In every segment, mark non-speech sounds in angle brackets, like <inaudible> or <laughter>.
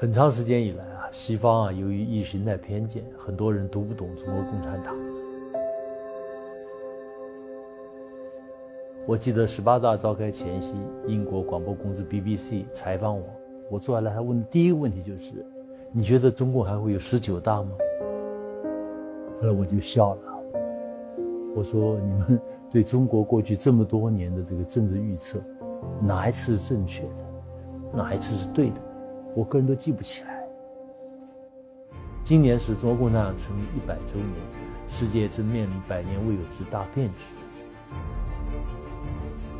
很长时间以来啊，西方啊，由于意识形态偏见，很多人读不懂中国共产党。我记得十八大召开前夕，英国广播公司 BBC 采访我，我坐下来，他问的第一个问题就是：“你觉得中共还会有十九大吗？”后来我就笑了，我说：“你们 <laughs> 对中国过去这么多年的这个政治预测，哪一次是正确的？哪一次是对的？”我个人都记不起来。今年是中国共产党成立一百周年，世界正面临百年未有之大变局。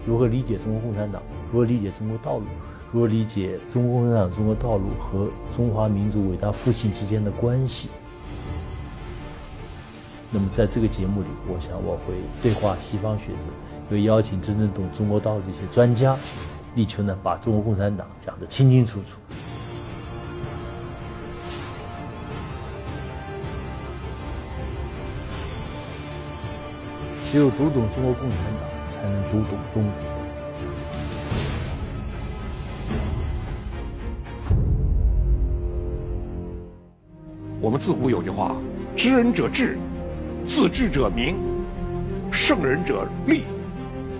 如何理解中国共产党？如何理解中国道路？如何理解中国共产党中国道路和中华民族伟大复兴之间的关系？那么，在这个节目里，我想我会对话西方学者，会邀请真正懂中国道路的一些专家，力求呢把中国共产党讲得清清楚楚。只有读懂中国共产党，才能读懂中国。我们自古有句话：“知人者智，自知者明；胜人者力，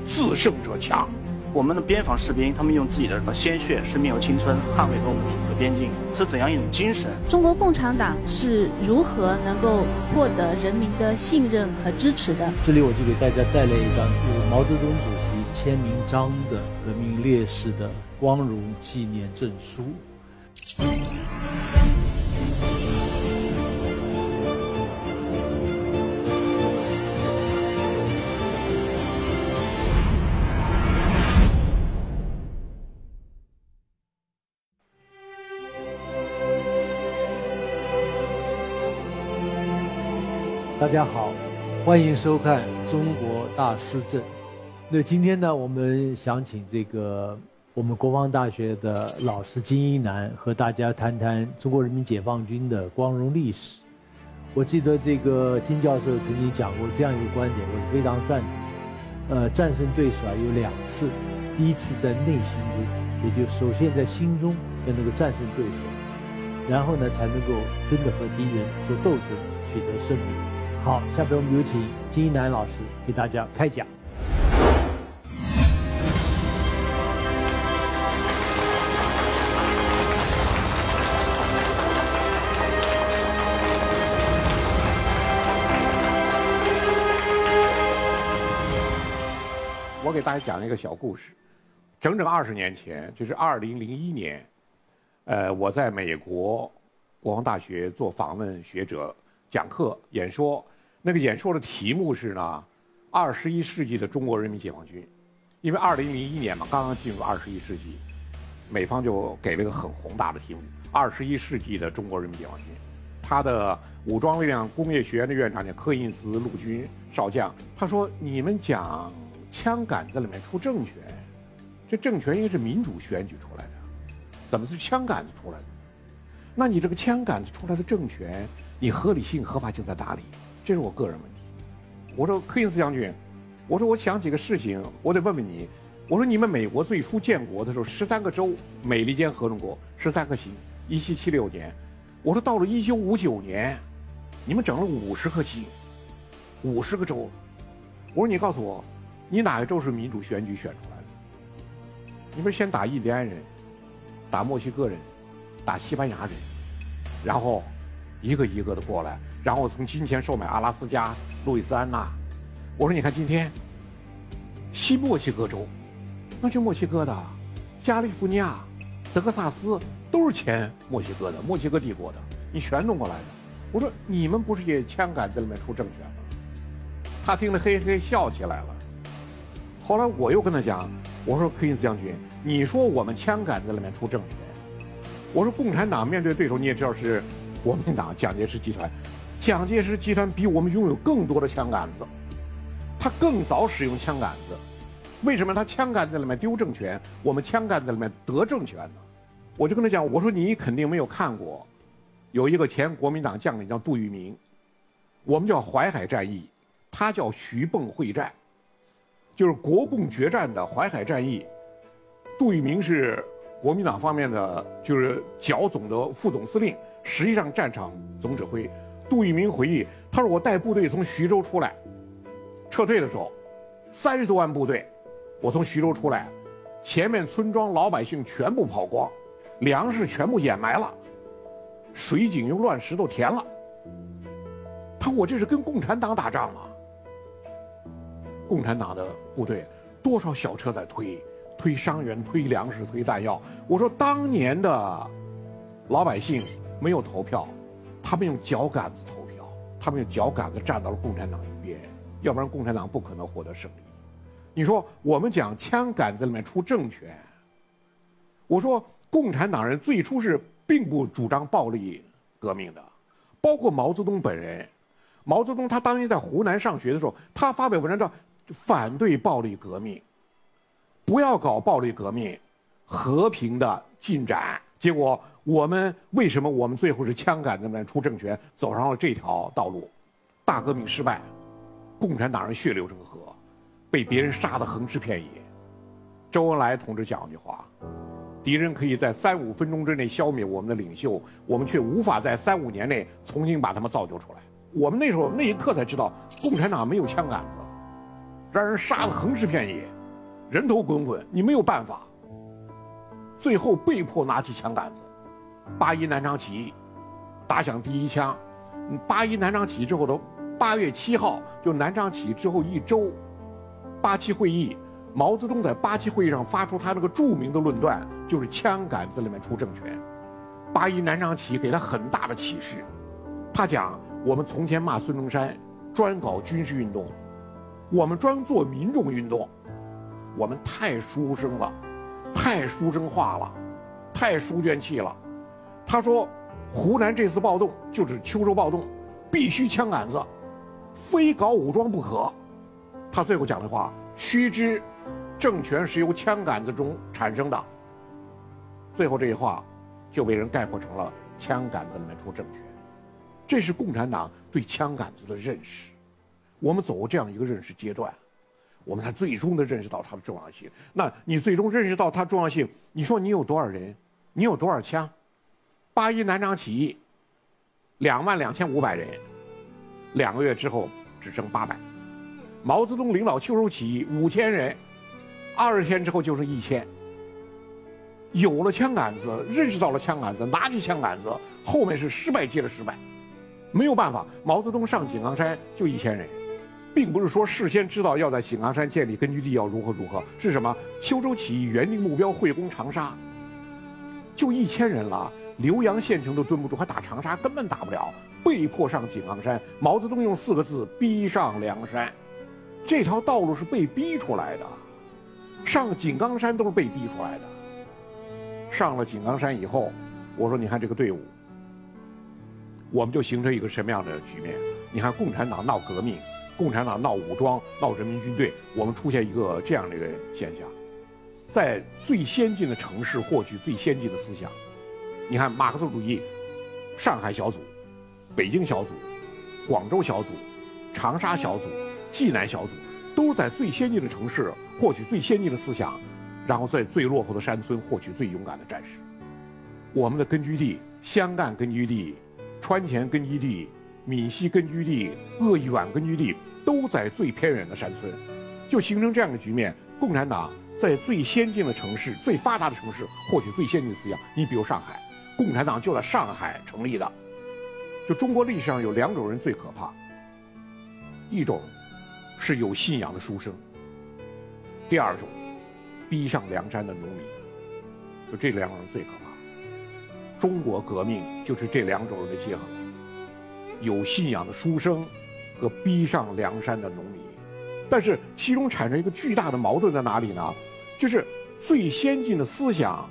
自胜者强。”我们的边防士兵，他们用自己的什么鲜血、生命和青春捍卫着我们祖国的边境，是怎样一种精神？中国共产党是如何能够获得人民的信任和支持的？这里我就给大家带来一张就是毛泽东主席签名章的革命烈士的光荣纪念证书。大家好，欢迎收看《中国大师政》。那今天呢，我们想请这个我们国防大学的老师金一南和大家谈谈中国人民解放军的光荣历史。我记得这个金教授曾经讲过这样一个观点，我是非常赞同。呃，战胜对手啊有两次，第一次在内心中，也就首先在心中要能够战胜对手，然后呢才能够真的和敌人做斗争，取得胜利。好，下边我们有请金一南老师给大家开讲。我给大家讲一个小故事。整整二十年前，就是二零零一年，呃，我在美国国防大学做访问学者。讲课演说，那个演说的题目是呢，二十一世纪的中国人民解放军，因为二零零一年嘛，刚刚进入二十一世纪，美方就给了个很宏大的题目：二十一世纪的中国人民解放军。他的武装力量工业学院的院长叫柯因斯陆军少将，他说：“你们讲枪杆子里面出政权，这政权应该是民主选举出来的，怎么是枪杆子出来的？那你这个枪杆子出来的政权？”你合理性、合法性在哪里？这是我个人问题。我说柯林斯将军，我说我想起个事情，我得问问你。我说你们美国最初建国的时候，十三个州，美利坚合众国，十三个星，一七七六年。我说到了一九五九年，你们整了五十颗星，五十个州。我说你告诉我，你哪个州是民主选举选出来的？你们先打印第安人，打墨西哥人，打西班牙人，然后。一个一个的过来，然后从金钱售买阿拉斯加、路易斯安那。我说，你看今天，西墨西哥州，那就墨西哥的，加利福尼亚、德克萨斯都是前墨西哥的，墨西哥帝国的，你全弄过来的。我说，你们不是也枪杆子里面出政权吗？他听了嘿嘿笑起来了。后来我又跟他讲，我说，柯因斯将军，你说我们枪杆子里面出政权，我说共产党面对对手，你也知道是。国民党蒋介石集团，蒋介石集团比我们拥有更多的枪杆子，他更早使用枪杆子，为什么他枪杆子里面丢政权，我们枪杆子里面得政权呢？我就跟他讲，我说你肯定没有看过，有一个前国民党将领叫杜聿明，我们叫淮海战役，他叫徐蚌会战，就是国共决战的淮海战役，杜聿明是国民党方面的就是剿总的副总司令，实际上战场总指挥。杜聿明回忆，他说：“我带部队从徐州出来，撤退的时候，三十多万部队，我从徐州出来，前面村庄老百姓全部跑光，粮食全部掩埋了，水井用乱石头填了。他说我这是跟共产党打仗啊！共产党的部队多少小车在推，推伤员，推粮食，推弹药。我说当年的老百姓没有投票。”他们用脚杆子投票，他们用脚杆子站到了共产党一边，要不然共产党不可能获得胜利。你说我们讲枪杆子里面出政权，我说共产党人最初是并不主张暴力革命的，包括毛泽东本人。毛泽东他当年在湖南上学的时候，他发表文章叫反对暴力革命，不要搞暴力革命，和平的进展。结果。我们为什么我们最后是枪杆子里面出政权，走上了这条道路？大革命失败，共产党人血流成河，被别人杀得横尸遍野。周恩来同志讲一句话：敌人可以在三五分钟之内消灭我们的领袖，我们却无法在三五年内重新把他们造就出来。我们那时候那一刻才知道，共产党没有枪杆子，让人杀得横尸遍野，人头滚滚，你没有办法。最后被迫拿起枪杆子。八一南昌起义，打响第一枪。八一南昌起义之后的八月七号，就南昌起义之后一周，八七会议，毛泽东在八七会议上发出他那个著名的论断，就是枪杆子里面出政权。八一南昌起义给他很大的启示。他讲：我们从前骂孙中山，专搞军事运动，我们专做民众运动，我们太书生了，太书生化了，太书卷气了。他说：“湖南这次暴动就是秋收暴动，必须枪杆子，非搞武装不可。”他最后讲的话：“须知，政权是由枪杆子中产生的。”最后这句话，就被人概括成了“枪杆子里面出政权”。这是共产党对枪杆子的认识。我们走过这样一个认识阶段，我们才最终的认识到它的重要性。那你最终认识到它重要性，你说你有多少人？你有多少枪？八一南昌起义，两万两千五百人，两个月之后只剩八百。毛泽东领导秋收起义五千人，二十天之后就剩一千。有了枪杆子，认识到了枪杆子，拿起枪杆子，后面是失败接着失败，没有办法。毛泽东上井冈山就一千人，并不是说事先知道要在井冈山建立根据地要如何如何，是什么？秋收起义原定目标会攻长沙，就一千人了。浏阳县城都蹲不住，还打长沙根本打不了，被迫上井冈山。毛泽东用四个字：逼上梁山。这条道路是被逼出来的，上井冈山都是被逼出来的。上了井冈山以后，我说你看这个队伍，我们就形成一个什么样的局面？你看共产党闹革命，共产党闹武装，闹人民军队，我们出现一个这样的一个现象，在最先进的城市获取最先进的思想。你看，马克思主义，上海小组、北京小组、广州小组、长沙小组、济南小组，都在最先进的城市获取最先进的思想，然后在最落后的山村获取最勇敢的战士。我们的根据地湘赣根据地、川黔根据地、闽西根据地、鄂豫皖根据地，都在最偏远的山村，就形成这样的局面。共产党在最先进的城市、最发达的城市获取最先进的思想。你比如上海。共产党就在上海成立的，就中国历史上有两种人最可怕，一种是有信仰的书生，第二种逼上梁山的农民，就这两种人最可怕。中国革命就是这两种人的结合，有信仰的书生和逼上梁山的农民，但是其中产生一个巨大的矛盾在哪里呢？就是最先进的思想。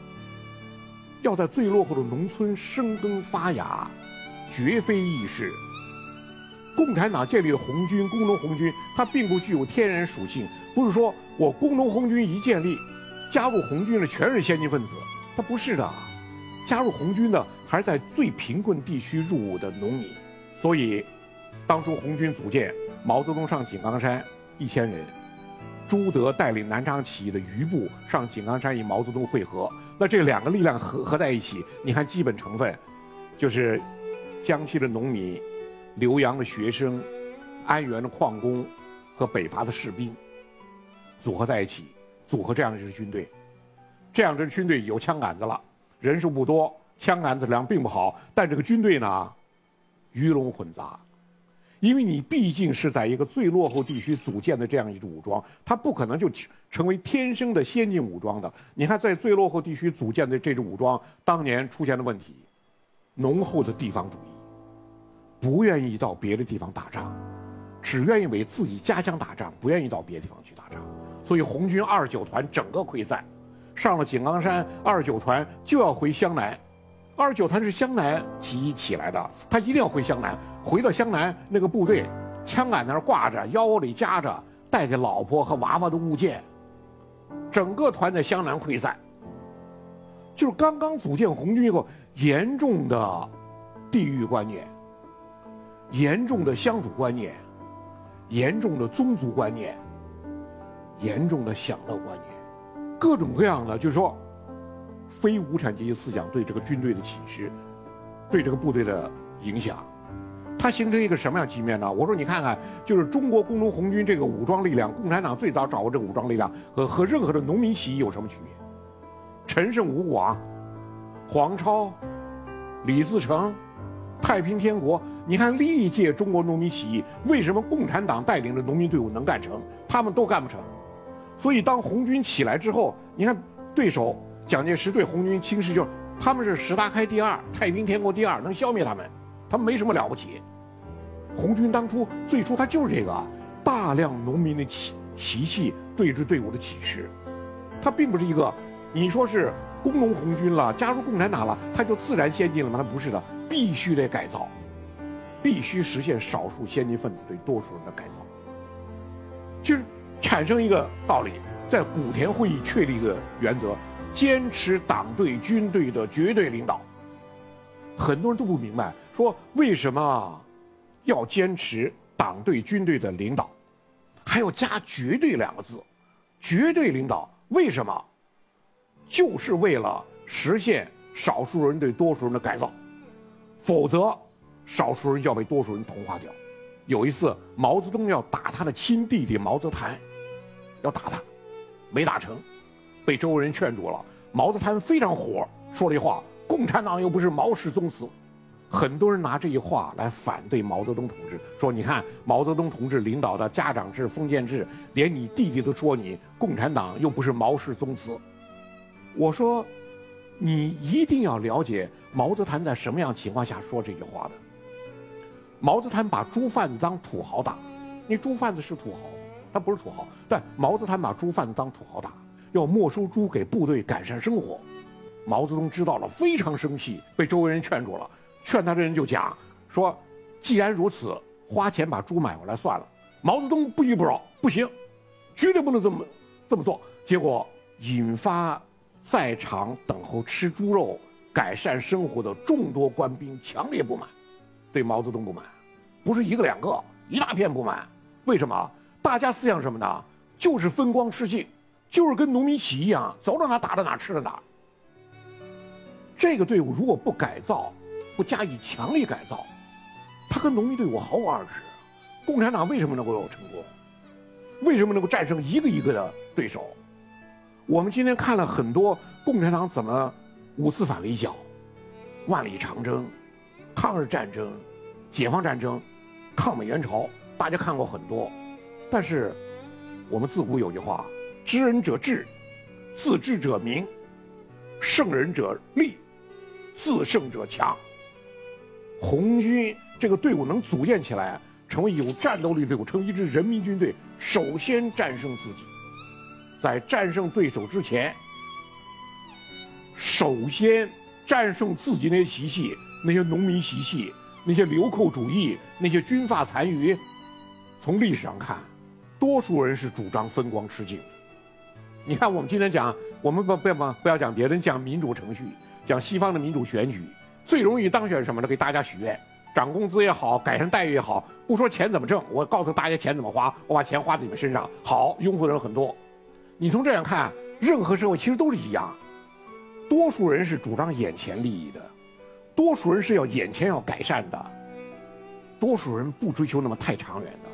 要在最落后的农村生根发芽，绝非易事。共产党建立的红军，工农红军，它并不具有天然属性，不是说我工农红军一建立，加入红军的全是先进分子，它不是的。加入红军的还是在最贫困地区入伍的农民。所以，当初红军组建，毛泽东上井冈山一千人，朱德带领南昌起义的余部上井冈山与毛泽东会合。那这两个力量合合在一起，你看基本成分，就是江西的农民、浏阳的学生、安源的矿工和北伐的士兵组合在一起，组合这样一支军队。这样支军队有枪杆子了，人数不多，枪杆子量并不好，但这个军队呢，鱼龙混杂。因为你毕竟是在一个最落后地区组建的这样一支武装，它不可能就成为天生的先进武装的。你看，在最落后地区组建的这支武装，当年出现的问题，浓厚的地方主义，不愿意到别的地方打仗，只愿意为自己家乡打仗，不愿意到别的地方去打仗。所以红军二十九团整个溃散，上了井冈山，二十九团就要回湘南。二九团是湘南起义起来的，他一定要回湘南。回到湘南，那个部队枪杆那儿挂着，腰里夹着带给老婆和娃娃的物件，整个团在湘南溃散。就是刚刚组建红军以后，严重的地域观念、严重的乡土观念、严重的宗族观念、严重的享乐观念，各种各样的，就是说。非无产阶级思想对这个军队的侵蚀，对这个部队的影响，它形成一个什么样局面呢？我说你看看，就是中国工农红军这个武装力量，共产党最早掌握这个武装力量和和任何的农民起义有什么区别？陈胜吴广、黄超、李自成、太平天国，你看历届中国农民起义，为什么共产党带领的农民队伍能干成，他们都干不成？所以当红军起来之后，你看对手。蒋介石对红军轻视，就是他们是石达开第二，太平天国第二，能消灭他们，他没什么了不起。红军当初最初他就是这个大量农民的习习气对支队伍的启示，他并不是一个，你说是工农红军了，加入共产党了，他就自然先进了吗？他不是的，必须得改造，必须实现少数先进分子对多数人的改造，就是产生一个道理，在古田会议确立一个原则。坚持党对军队的绝对领导，很多人都不明白，说为什么要坚持党对军队的领导，还要加“绝对”两个字，绝对领导为什么？就是为了实现少数人对多数人的改造，否则少数人要被多数人同化掉。有一次，毛泽东要打他的亲弟弟毛泽谈，要打他，没打成。被周围人劝住了，毛泽东非常火，说了一话：“共产党又不是毛氏宗祠。”很多人拿这句话来反对毛泽东同志，说：“你看毛泽东同志领导的家长制、封建制，连你弟弟都说你共产党又不是毛氏宗祠。”我说：“你一定要了解毛泽东在什么样情况下说这句话的。”毛泽东把猪贩子当土豪打，你猪贩子是土豪，他不是土豪，但毛泽东把猪贩子当土豪打。要没收猪给部队改善生活，毛泽东知道了非常生气，被周围人劝住了。劝他的人就讲说：“既然如此，花钱把猪买回来算了。”毛泽东不依不饶，不行，绝对不能这么这么做。结果引发在场等候吃猪肉改善生活的众多官兵强烈不满，对毛泽东不满，不是一个两个，一大片不满。为什么？大家思想什么呢？就是分光吃净。就是跟农民起义一样，走到哪打到哪，吃到哪。这个队伍如果不改造，不加以强力改造，他跟农民队伍毫无二致。共产党为什么能够有成功？为什么能够战胜一个一个的对手？我们今天看了很多共产党怎么五次反围剿、万里长征、抗日战争、解放战争、抗美援朝，大家看过很多。但是我们自古有句话。知人者智，自知者明；胜人者力，自胜者强。红军这个队伍能组建起来，成为有战斗力队伍，成为一支人民军队，首先战胜自己。在战胜对手之前，首先战胜自己那些习气，那些农民习气，那些流寇主义，那些军阀残余。从历史上看，多数人是主张分光吃净。你看，我们今天讲，我们不不要不要讲别人，讲民主程序，讲西方的民主选举，最容易当选什么呢？给大家许愿，涨工资也好，改善待遇也好，不说钱怎么挣，我告诉大家钱怎么花，我把钱花在你们身上，好，拥护的人很多。你从这样看，任何社会其实都是一样，多数人是主张眼前利益的，多数人是要眼前要改善的，多数人不追求那么太长远的。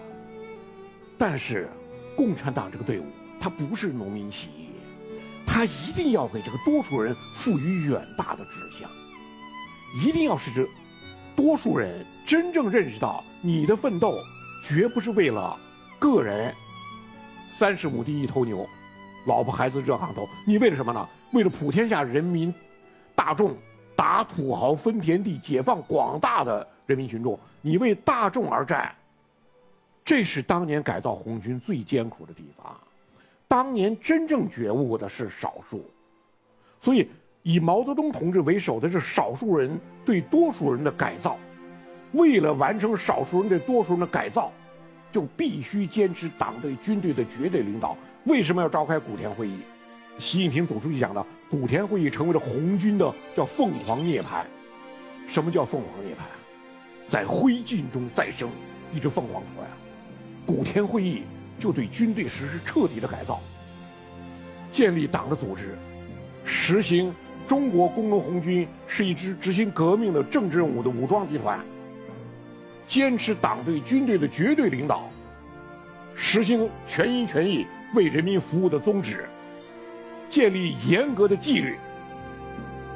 但是，共产党这个队伍，它不是农民起义，他一定要给这个多数人赋予远大的志向，一定要使这多数人真正认识到，你的奋斗绝不是为了个人三十亩地一头牛，老婆孩子热炕头，你为了什么呢？为了普天下人民大众，打土豪分田地，解放广大的人民群众，你为大众而战。这是当年改造红军最艰苦的地方，当年真正觉悟的是少数，所以以毛泽东同志为首的是少数人对多数人的改造，为了完成少数人对多数人的改造，就必须坚持党对军队的绝对领导。为什么要召开古田会议？习近平总书记讲的，古田会议成为了红军的叫凤凰涅槃。什么叫凤凰涅槃？在灰烬中再生一只凤凰出来了。古田会议就对军队实施彻底的改造，建立党的组织，实行中国工农红军是一支执行革命的政治任务的武装集团，坚持党对军队的绝对领导，实行全心全意为人民服务的宗旨，建立严格的纪律，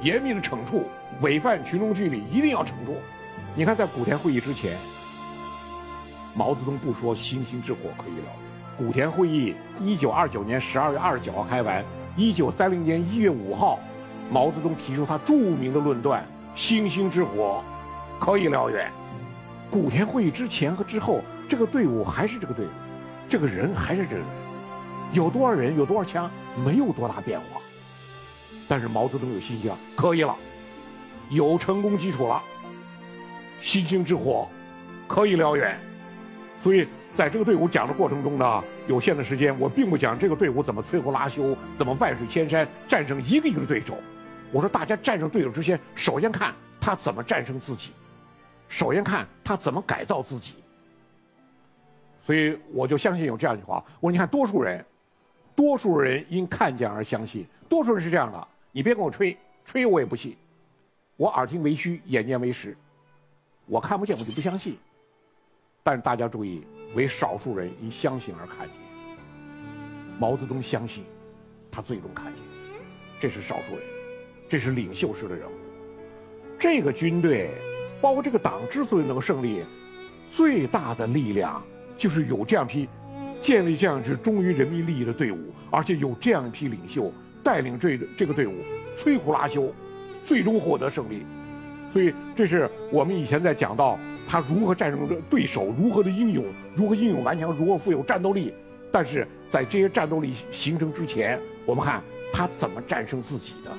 严密的惩处违反群众纪律一定要惩处。你看，在古田会议之前。毛泽东不说星星之火可以燎原。古田会议一九二九年十二月二十九号开完，一九三零年一月五号，毛泽东提出他著名的论断：星星之火可以燎原。古田会议之前和之后，这个队伍还是这个队伍，这个人还是这个人，有多少人，有多少枪，没有多大变化。但是毛泽东有信心啊，可以了，有成功基础了，星星之火可以燎原。所以，在这个队伍讲的过程中呢，有限的时间，我并不讲这个队伍怎么摧枯拉朽，怎么万水千山战胜一个一个对手。我说，大家战胜对手之前，首先看他怎么战胜自己，首先看他怎么改造自己。所以，我就相信有这样一句话：我说，你看，多数人，多数人因看见而相信，多数人是这样的。你别跟我吹，吹我也不信。我耳听为虚，眼见为实，我看不见，我就不相信。但是大家注意，为少数人因相信而看见。毛泽东相信，他最终看见，这是少数人，这是领袖式的人物。这个军队，包括这个党之所以能够胜利，最大的力量就是有这样批，建立这样一支忠于人民利益的队伍，而且有这样一批领袖带领这这个队伍摧枯拉朽，最终获得胜利。所以，这是我们以前在讲到。他如何战胜对手？如何的英勇？如何英勇顽强？如何富有战斗力？但是在这些战斗力形成之前，我们看他怎么战胜自己的，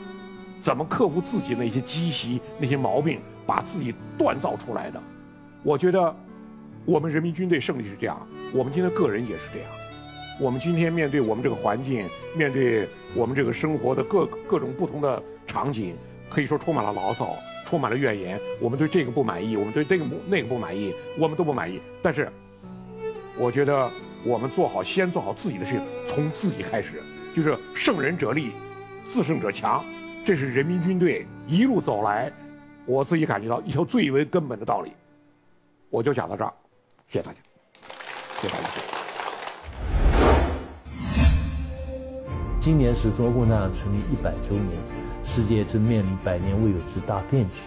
怎么克服自己那些积习、那些毛病，把自己锻造出来的。我觉得，我们人民军队胜利是这样，我们今天个人也是这样。我们今天面对我们这个环境，面对我们这个生活的各各种不同的场景，可以说充满了牢骚。充满了怨言，我们对这个不满意，我们对这个不那个不满意，我们都不满意。但是，我觉得我们做好，先做好自己的事情，从自己开始，就是胜人者力，自胜者强，这是人民军队一路走来，我自己感觉到一条最为根本的道理。我就讲到这儿，谢谢大家，谢谢大家。今年是中国共产党成立一百周年。世界正面临百年未有之大变局，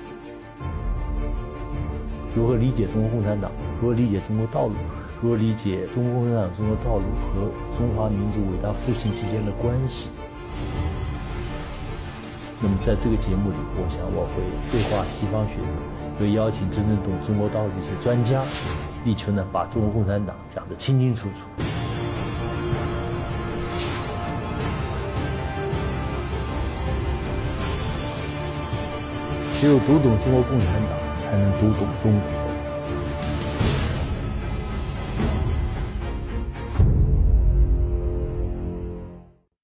如何理解中国共产党？如何理解中国道路？如何理解中国共产党中国道路和中华民族伟大复兴之间的关系？那么，在这个节目里，我想我会对话西方学者，会邀请真正懂中国道的一些专家，力求呢把中国共产党讲得清清楚楚。只有读懂中国共产党，才能读懂中国。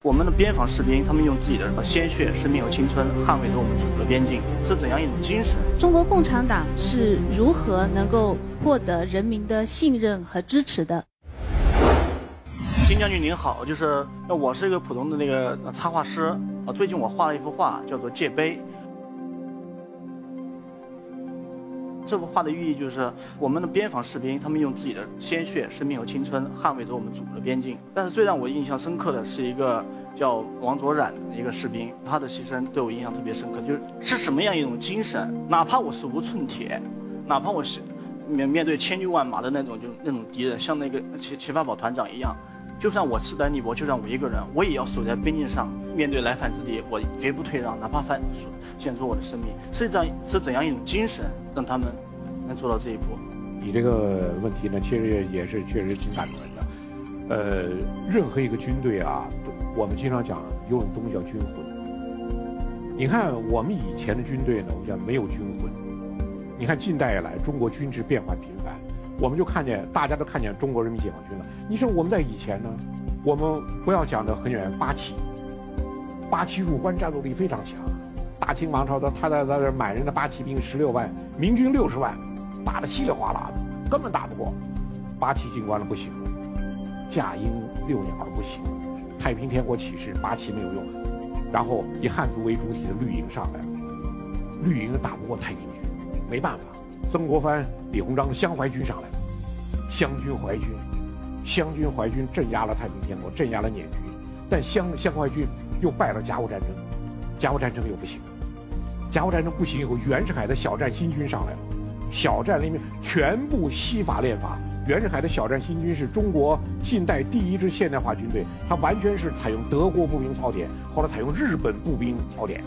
我们的边防士兵，他们用自己的鲜血、生命和青春，捍卫着我们祖国的边境，是怎样一种精神？中国共产党是如何能够获得人民的信任和支持的？金将军您好，就是我是一个普通的那个插画师。啊，最近我画了一幅画，叫做《界碑》。这幅画的寓意就是，我们的边防士兵，他们用自己的鲜血、生命和青春，捍卫着我们祖国的边境。但是最让我印象深刻的是一个叫王卓染的一个士兵，他的牺牲对我印象特别深刻。就是是什么样一种精神？哪怕我是无寸铁，哪怕我是面面对千军万马的那种就那种敌人，像那个齐齐发宝团长一样。就算我势单力薄，就算我一个人，我也要守在边境上，面对来犯之敌，我绝不退让，哪怕犯献出我的生命。是这样，是怎样一种精神，让他们能做到这一步？你这个问题呢，其实也是确实挺感人的。呃，任何一个军队啊，我们经常讲有种东西叫军魂。你看我们以前的军队呢，我们讲没有军魂。你看近代以来，中国军制变化频繁。我们就看见，大家都看见中国人民解放军了。你说我们在以前呢，我们不要讲的很远，八旗，八旗入关战斗力非常强。大清王朝的他在在这满人的八旗兵十六万，明军六十万，打得稀里哗啦的，根本打不过。八旗进关了不行，驾鹰六鸟不行，太平天国起事，八旗没有用。然后以汉族为主体的绿营上来了，绿营打不过太平军，没办法。曾国藩、李鸿章的湘淮军上来，湘军、淮军，湘军、淮军镇压了太平天国，镇压了捻军，但湘湘淮军又败了甲午战争，甲午战争又不行，甲午战争不行以后，袁世凯的小站新军上来了，小站里面全部西法练法，袁世凯的小站新军是中国近代第一支现代化军队，它完全是采用德国步兵操点，后来采用日本步兵操点，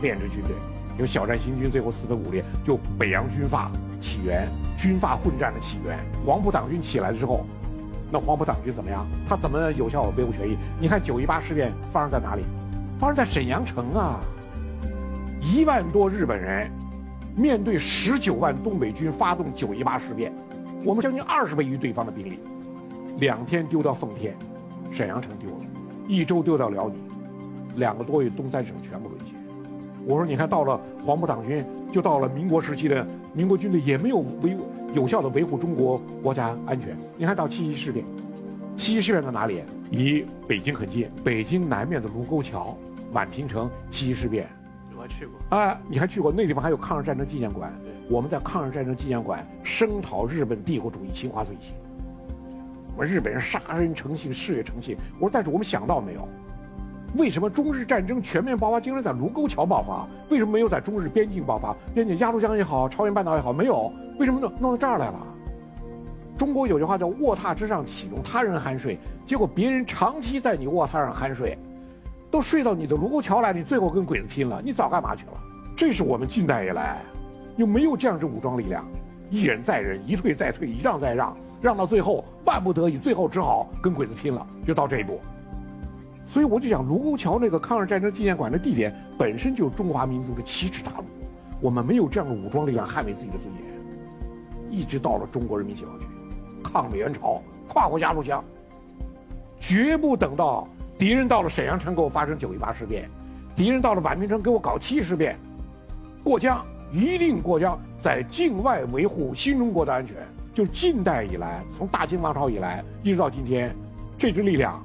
练制军队。因为小站新军最后四分五裂，就北洋军阀起源，军阀混战的起源。黄埔党军起来之后，那黄埔党军怎么样？他怎么有效维护权益？你看九一八事变发生在哪里？发生在沈阳城啊！一万多日本人面对十九万东北军发动九一八事变，我们将近二十倍于对方的兵力，两天丢到奉天，沈阳城丢了，一周丢到辽宁，两个多月东三省全部沦陷。我说，你看到了黄埔党军，就到了民国时期的民国军队，也没有维有效的维护中国国家安全。你看到七七事变，七七事变在哪里？离北京很近，北京南面的卢沟桥、宛平城。七七事变，我还去过。啊，你还去过？那地方还有抗日战争纪念馆。我们在抗日战争纪念馆声讨日本帝国主义侵华罪行。我们日本人杀人成性，事业成性。我说，但是我们想到没有？为什么中日战争全面爆发竟然在卢沟桥爆发？为什么没有在中日边境爆发？边境鸭绿江也好，朝鲜半岛也好，没有？为什么弄弄到这儿来了？中国有句话叫“卧榻之上岂容他人酣睡”，结果别人长期在你卧榻上酣睡，都睡到你的卢沟桥来，你最后跟鬼子拼了，你早干嘛去了？这是我们近代以来，又没有这样之武装力量，一忍再忍，一退再退，一让再让，让到最后万不得已，最后只好跟鬼子拼了，就到这一步。所以我就讲卢沟桥那个抗日战争纪念馆的地点本身就是中华民族的奇耻大辱，我们没有这样的武装力量捍卫自己的尊严，一直到了中国人民解放军抗美援朝跨过鸭绿江，绝不等到敌人到了沈阳城给我发生九一八事变，敌人到了宛平城给我搞七事变，过江一定过江，在境外维护新中国的安全。就近代以来，从大清王朝以来一直到今天，这支力量。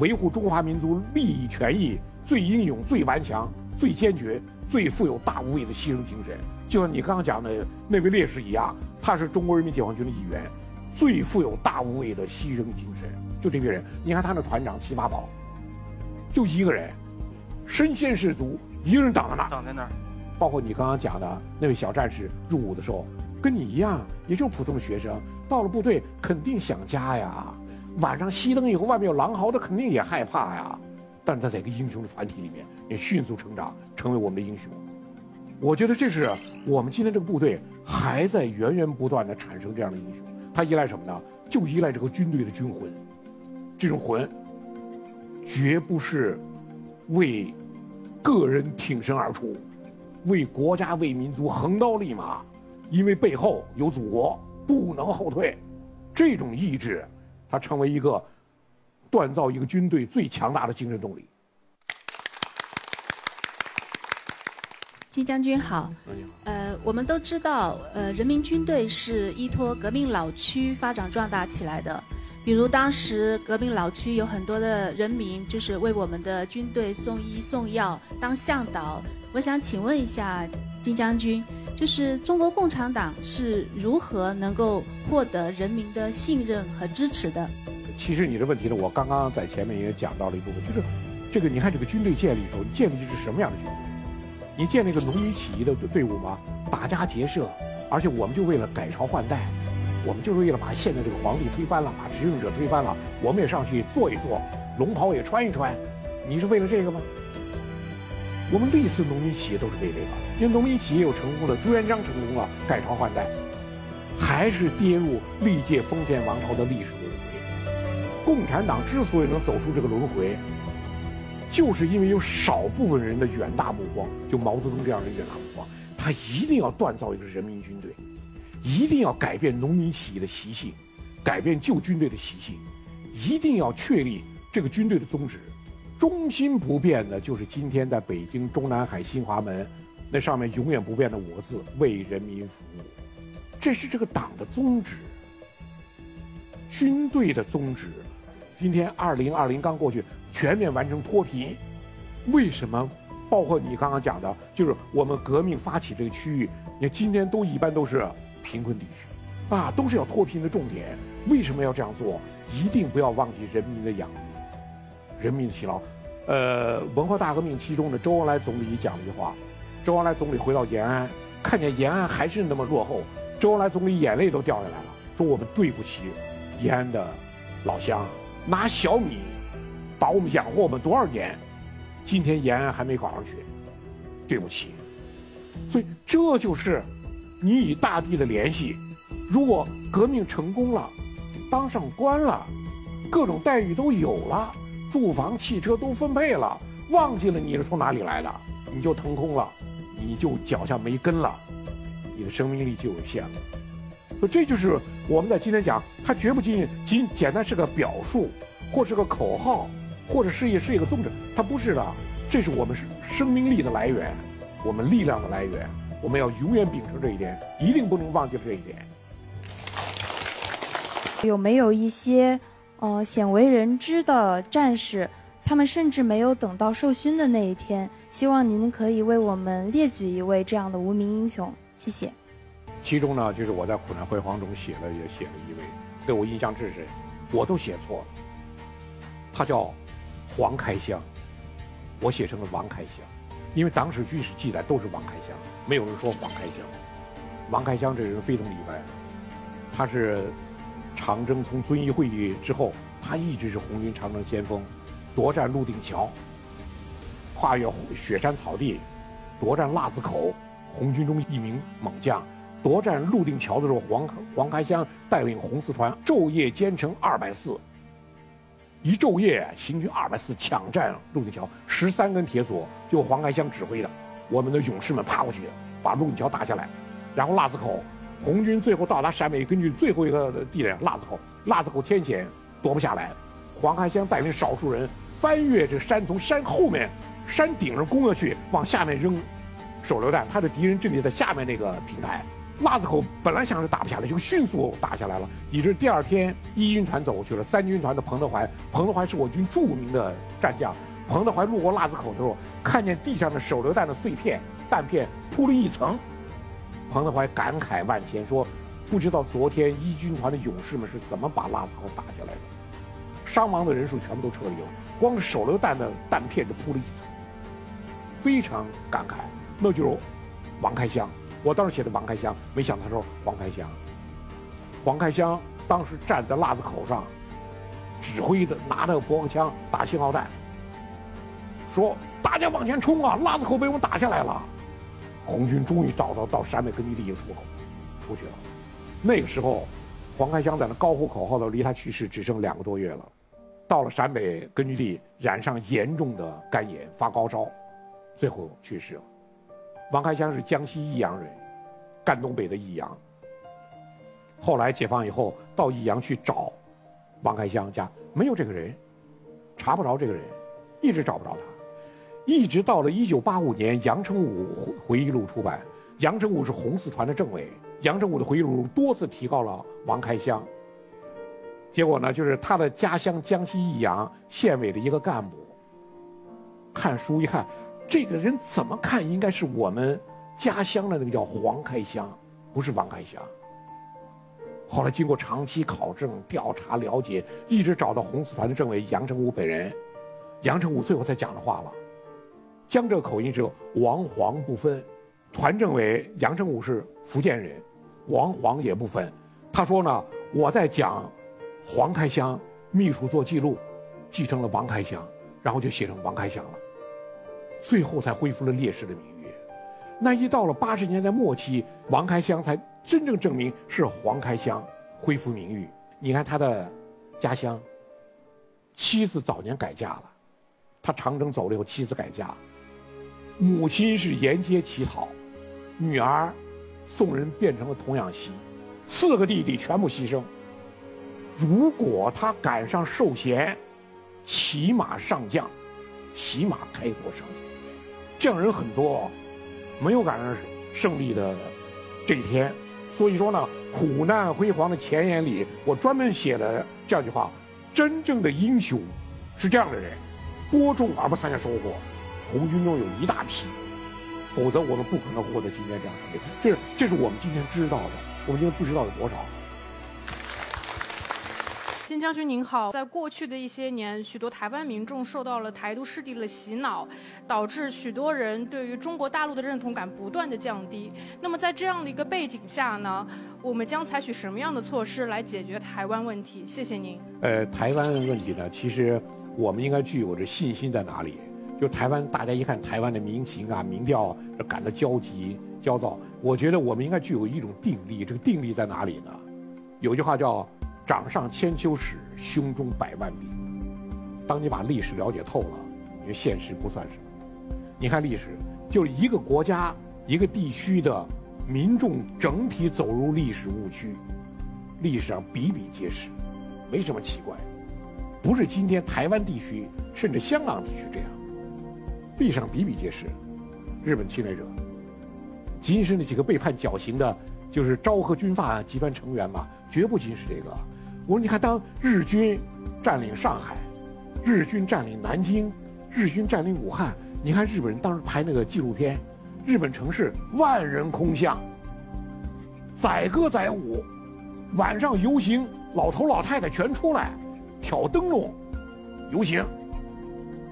维护中华民族利益权益最英勇、最顽强、最坚决、最富有大无畏的牺牲精神，就像你刚刚讲的那位烈士一样，他是中国人民解放军的一员，最富有大无畏的牺牲精神。就这个人，你看他那团长齐发宝，就一个人，身先士卒，一个人挡在那儿。挡在那儿。包括你刚刚讲的那位小战士入伍的时候，跟你一样，也就普通的学生，到了部队肯定想家呀。晚上熄灯以后，外面有狼嚎，他肯定也害怕呀。但是他在一个英雄的团体里面，也迅速成长，成为我们的英雄。我觉得这是我们今天这个部队还在源源不断的产生这样的英雄。他依赖什么呢？就依赖这个军队的军魂。这种魂，绝不是为个人挺身而出，为国家为民族横刀立马，因为背后有祖国，不能后退。这种意志。他成为一个锻造一个军队最强大的精神动力。金将军好，呃，我们都知道，呃，人民军队是依托革命老区发展壮大起来的。比比如当时革命老区有很多的人民，就是为我们的军队送医送药、当向导。我想请问一下金将军，就是中国共产党是如何能够获得人民的信任和支持的？其实你的问题呢，我刚刚在前面也讲到了一部分，就是这个你看这个军队建立时候，建立的是什么样的军队？你建立一个农民起义的队伍吗？打家劫舍，而且我们就为了改朝换代。我们就是为了把现在这个皇帝推翻了，把执政者推翻了，我们也上去坐一坐，龙袍也穿一穿。你是为了这个吗？我们历次农民起义都是为这个，因为农民起义有成功的，朱元璋成功了，改朝换代，还是跌入历届封建王朝的历史轮回。共产党之所以能走出这个轮回，就是因为有少部分人的远大目光，就毛泽东这样的远大目光，他一定要锻造一个人民军队。一定要改变农民起义的习性，改变旧军队的习性，一定要确立这个军队的宗旨，中心不变的就是今天在北京中南海新华门那上面永远不变的五个字：为人民服务。这是这个党的宗旨，军队的宗旨。今天二零二零刚过去，全面完成脱贫，为什么？包括你刚刚讲的，就是我们革命发起这个区域，你看今天都一般都是。贫困地区，啊，都是要脱贫的重点。为什么要这样做？一定不要忘记人民的养育，人民的勤劳。呃，文化大革命其中的周恩来总理讲了一句话：周恩来总理回到延安，看见延安还是那么落后，周恩来总理眼泪都掉下来了，说我们对不起延安的老乡，拿小米把我们养活我们多少年，今天延安还没搞上去，对不起。所以这就是。你与大地的联系，如果革命成功了，当上官了，各种待遇都有了，住房、汽车都分配了，忘记了你是从哪里来的，你就腾空了，你就脚下没根了，你的生命力就有限了。所以这就是我们在今天讲，它绝不仅仅仅简单是个表述，或是个口号，或者是一是一个宗旨，它不是的，这是我们生命力的来源，我们力量的来源。我们要永远秉承这一点，一定不能忘记这一点。有没有一些呃鲜为人知的战士，他们甚至没有等到受勋的那一天？希望您可以为我们列举一位这样的无名英雄，谢谢。其中呢，就是我在苦难辉煌中写了，也写了一位，对我印象最深，我都写错了。他叫黄开湘，我写成了王开湘，因为党史军史记载都是王开湘。没有人说王开湘，王开湘这人非同一般，他是长征从遵义会议之后，他一直是红军长征先锋，夺占泸定桥，跨越雪山草地，夺占腊子口，红军中一名猛将。夺占泸定桥的时候，黄黄开湘带领红四团昼夜兼程二百四，一昼夜行军二百四抢占泸定桥，十三根铁索就黄开湘指挥的。我们的勇士们爬过去，把泸定桥打下来，然后腊子口，红军最后到达陕北根据最后一个地点腊子口，腊子口天险夺不下来，黄开湘带领少数人翻越这山，从山后面山顶上攻过去，往下面扔手榴弹，他的敌人阵地在下面那个平台，腊子口本来想是打不下来，就迅速打下来了，以致第二天一军团走过去了，三军团的彭德怀，彭德怀是我军著名的战将。彭德怀路过腊子口的时候，看见地上的手榴弹的碎片、弹片铺了一层，彭德怀感慨万千，说：“不知道昨天一军团的勇士们是怎么把腊子口打下来的，伤亡的人数全部都撤离了，光手榴弹的弹片就铺了一层，非常感慨。”那就是王开湘，我当时写的王开湘，没想到说黄开湘。黄开湘当时站在腊子口上，指挥的拿着驳壳枪打信号弹。说大家往前冲啊！腊子口被我们打下来了，红军终于找到到陕北根据地一个出口，出去了。那个时候，黄开湘在那高呼口号的，离他去世只剩两个多月了。到了陕北根据地，染上严重的肝炎，发高烧，最后去世了。王开湘是江西益阳人，赣东北的益阳。后来解放以后，到益阳去找王开湘家，没有这个人，查不着这个人，一直找不着他。一直到了一九八五年，杨成武回回忆录出版。杨成武是红四团的政委。杨成武的回忆录中多次提到了王开湘。结果呢，就是他的家乡江西益阳县委的一个干部，看书一看，这个人怎么看应该是我们家乡的那个叫黄开湘，不是王开湘。后来经过长期考证、调查、了解，一直找到红四团的政委杨成武本人，杨成武最后才讲的话了。江浙口音是王黄不分，团政委杨成武是福建人，王黄也不分。他说呢，我在讲黄开湘，秘书做记录，继承了王开湘，然后就写成王开湘了，最后才恢复了烈士的名誉。那一到了八十年代末期，王开湘才真正证明是黄开湘，恢复名誉。你看他的家乡，妻子早年改嫁了，他长征走了以后，妻子改嫁。母亲是沿街乞讨，女儿送人变成了童养媳，四个弟弟全部牺牲。如果他赶上授衔，骑马上将，骑马开国上将，这样人很多，没有赶上胜利的这一天。所以说呢，苦难辉煌的前言里，我专门写了这样一句话：真正的英雄是这样的人，播种而不参加收获。红军中有一大批，否则我们不可能获得今天这样胜利。这是这是我们今天知道的，我们今天不知道有多少。金将军您好，在过去的一些年，许多台湾民众受到了台独势力的洗脑，导致许多人对于中国大陆的认同感不断的降低。那么在这样的一个背景下呢，我们将采取什么样的措施来解决台湾问题？谢谢您。呃，台湾问题呢，其实我们应该具有着信心在哪里？就台湾，大家一看台湾的民情啊、民调，感到焦急、焦躁。我觉得我们应该具有一种定力。这个定力在哪里呢？有句话叫“掌上千秋史，胸中百万兵”。当你把历史了解透了，你说现实不算什么。你看历史，就是一个国家、一个地区的民众整体走入历史误区，历史上比比皆是，没什么奇怪。不是今天台湾地区，甚至香港地区这样。历史上比比皆是，日本侵略者，仅是那几个被判绞刑的，就是昭和军阀集团成员嘛，绝不仅仅是这个。我说，你看，当日军占领上海，日军占领南京，日军占领武汉，你看日本人当时拍那个纪录片，日本城市万人空巷，载歌载舞，晚上游行，老头老太太全出来，挑灯笼，游行，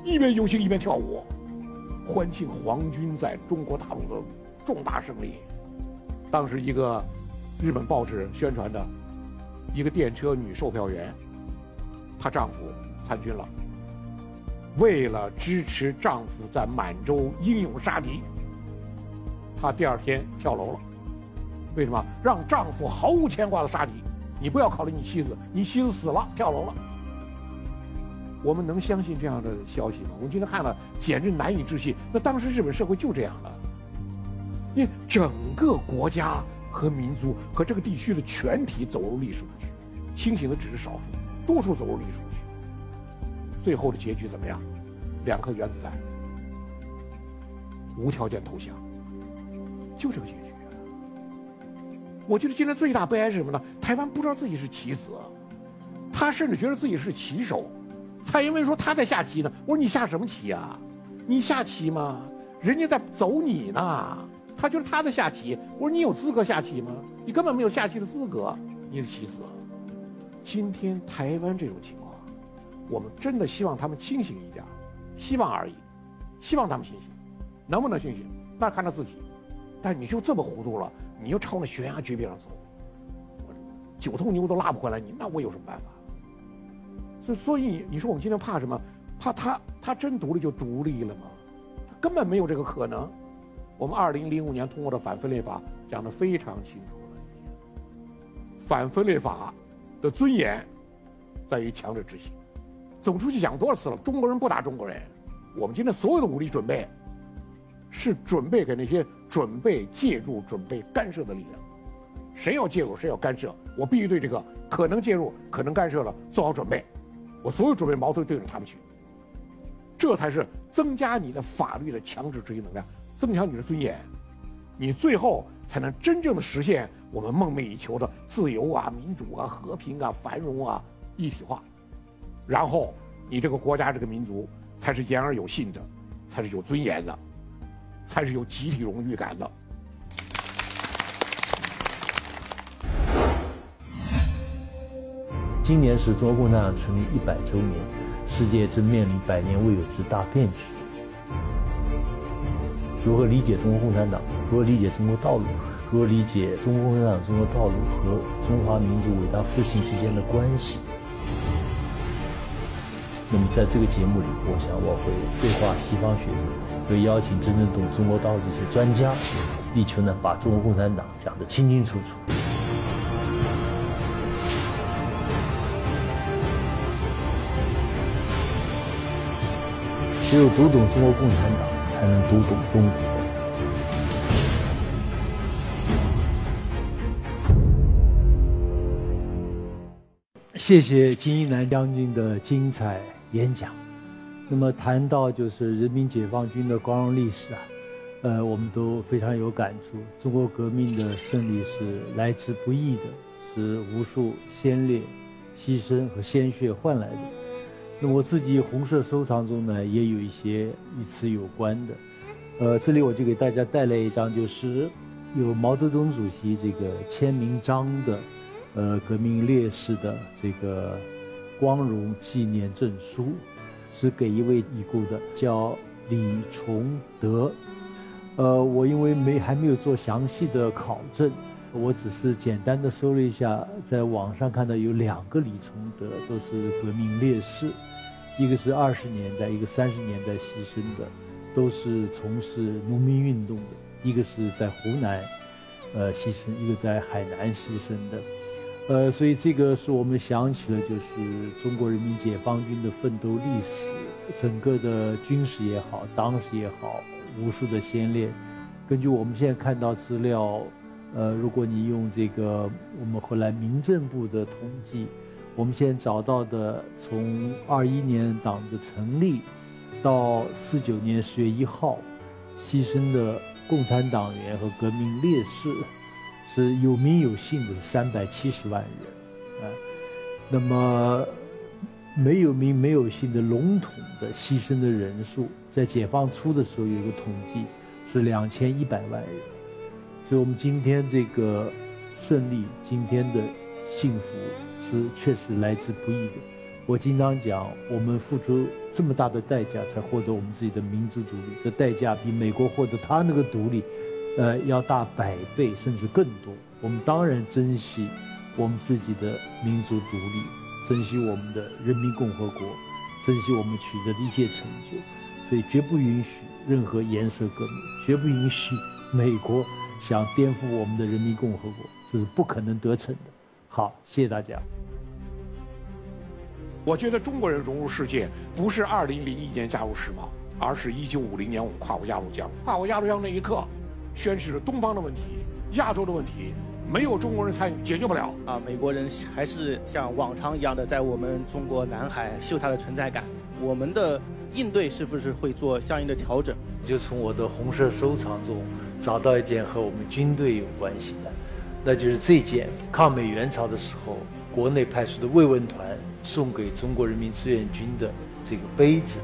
一边游行一边跳舞。欢庆皇军在中国大陆的重大胜利。当时一个日本报纸宣传的，一个电车女售票员，她丈夫参军了，为了支持丈夫在满洲英勇杀敌，她第二天跳楼了。为什么？让丈夫毫无牵挂的杀敌，你不要考虑你妻子，你妻子死了，跳楼了。我们能相信这样的消息吗？我们今天看了，简直难以置信。那当时日本社会就这样了，因为整个国家和民族和这个地区的全体走入历史误区，清醒的只是少数，多数走入历史误区。最后的结局怎么样？两颗原子弹，无条件投降，就这个结局。我觉得今天最大悲哀是什么呢？台湾不知道自己是棋子，他甚至觉得自己是棋手。蔡英文说他在下棋呢，我说你下什么棋呀？你下棋吗？人家在走你呢。他觉得他在下棋，我说你有资格下棋吗？你根本没有下棋的资格，你是棋子。今天台湾这种情况，我们真的希望他们清醒一点，希望而已，希望他们清醒，能不能清醒那看他自己。但你就这么糊涂了，你又朝那悬崖绝壁上走，九头牛都拉不回来你，那我有什么办法？所以你你说我们今天怕什么？怕他他真独立就独立了吗？他根本没有这个可能。我们二零零五年通过的反分裂法讲的非常清楚了。反分裂法的尊严在于强制执行。总书记讲多少次了？中国人不打中国人。我们今天所有的武力准备，是准备给那些准备介入、准备干涉的力量。谁要介入，谁要干涉，我必须对这个可能介入、可能干涉了做好准备。我所有准备矛头对着他们去，这才是增加你的法律的强制执行能量，增强你的尊严，你最后才能真正的实现我们梦寐以求的自由啊、民主啊、和平啊、繁荣啊，一体化，然后你这个国家这个民族才是言而有信的，才是有尊严的，才是有集体荣誉感的。今年是中国共产党成立一百周年，世界正面临百年未有之大变局。如何理解中国共产党？如何理解中国道路？如何理解中国共产党、中国道路和中华民族伟大复兴之间的关系？那么，在这个节目里，我想我会对话西方学者，会邀请真正懂中国道路的一些专家，力求呢把中国共产党讲得清清楚楚。只有读懂中国共产党，才能读懂中国。谢谢金一南将军的精彩演讲。那么谈到就是人民解放军的光荣历史啊，呃，我们都非常有感触。中国革命的胜利是来之不易的，是无数先烈牺牲和鲜血换来的。那我自己红色收藏中呢，也有一些与此有关的。呃，这里我就给大家带来一张，就是有毛泽东主席这个签名章的。呃，革命烈士的这个光荣纪念证书，是给一位已故的，叫李崇德。呃，我因为没还没有做详细的考证，我只是简单的搜了一下，在网上看到有两个李崇德，都是革命烈士，一个是二十年代，一个三十年代牺牲的，都是从事农民运动的，一个是在湖南，呃，牺牲，一个在海南牺牲的。呃，所以这个是我们想起了，就是中国人民解放军的奋斗历史，整个的军事也好，党史也好，无数的先烈。根据我们现在看到资料，呃，如果你用这个我们后来民政部的统计，我们现在找到的，从二一年党的成立到四九年十月一号，牺牲的共产党员和革命烈士。是有名有姓的三百七十万人，啊，那么没有名没有姓的笼统的牺牲的人数，在解放初的时候有一个统计是两千一百万人，所以我们今天这个胜利，今天的幸福是确实来之不易的。我经常讲，我们付出这么大的代价才获得我们自己的民族独立，这代价比美国获得他那个独立。呃，要大百倍甚至更多。我们当然珍惜我们自己的民族独立，珍惜我们的人民共和国，珍惜我们取得的一切成就，所以绝不允许任何颜色革命，绝不允许美国想颠覆我们的人民共和国，这是不可能得逞的。好，谢谢大家。我觉得中国人融入世界，不是二零零一年加入世贸，而是一九五零年我们跨过鸭绿江。跨过鸭绿江那一刻。宣示了东方的问题，亚洲的问题，没有中国人参与解决不了。啊，美国人还是像往常一样的在我们中国南海秀他的存在感。我们的应对是不是会做相应的调整？就从我的红色收藏中找到一件和我们军队有关系的，那就是这件抗美援朝的时候国内派出的慰问团送给中国人民志愿军的这个杯子。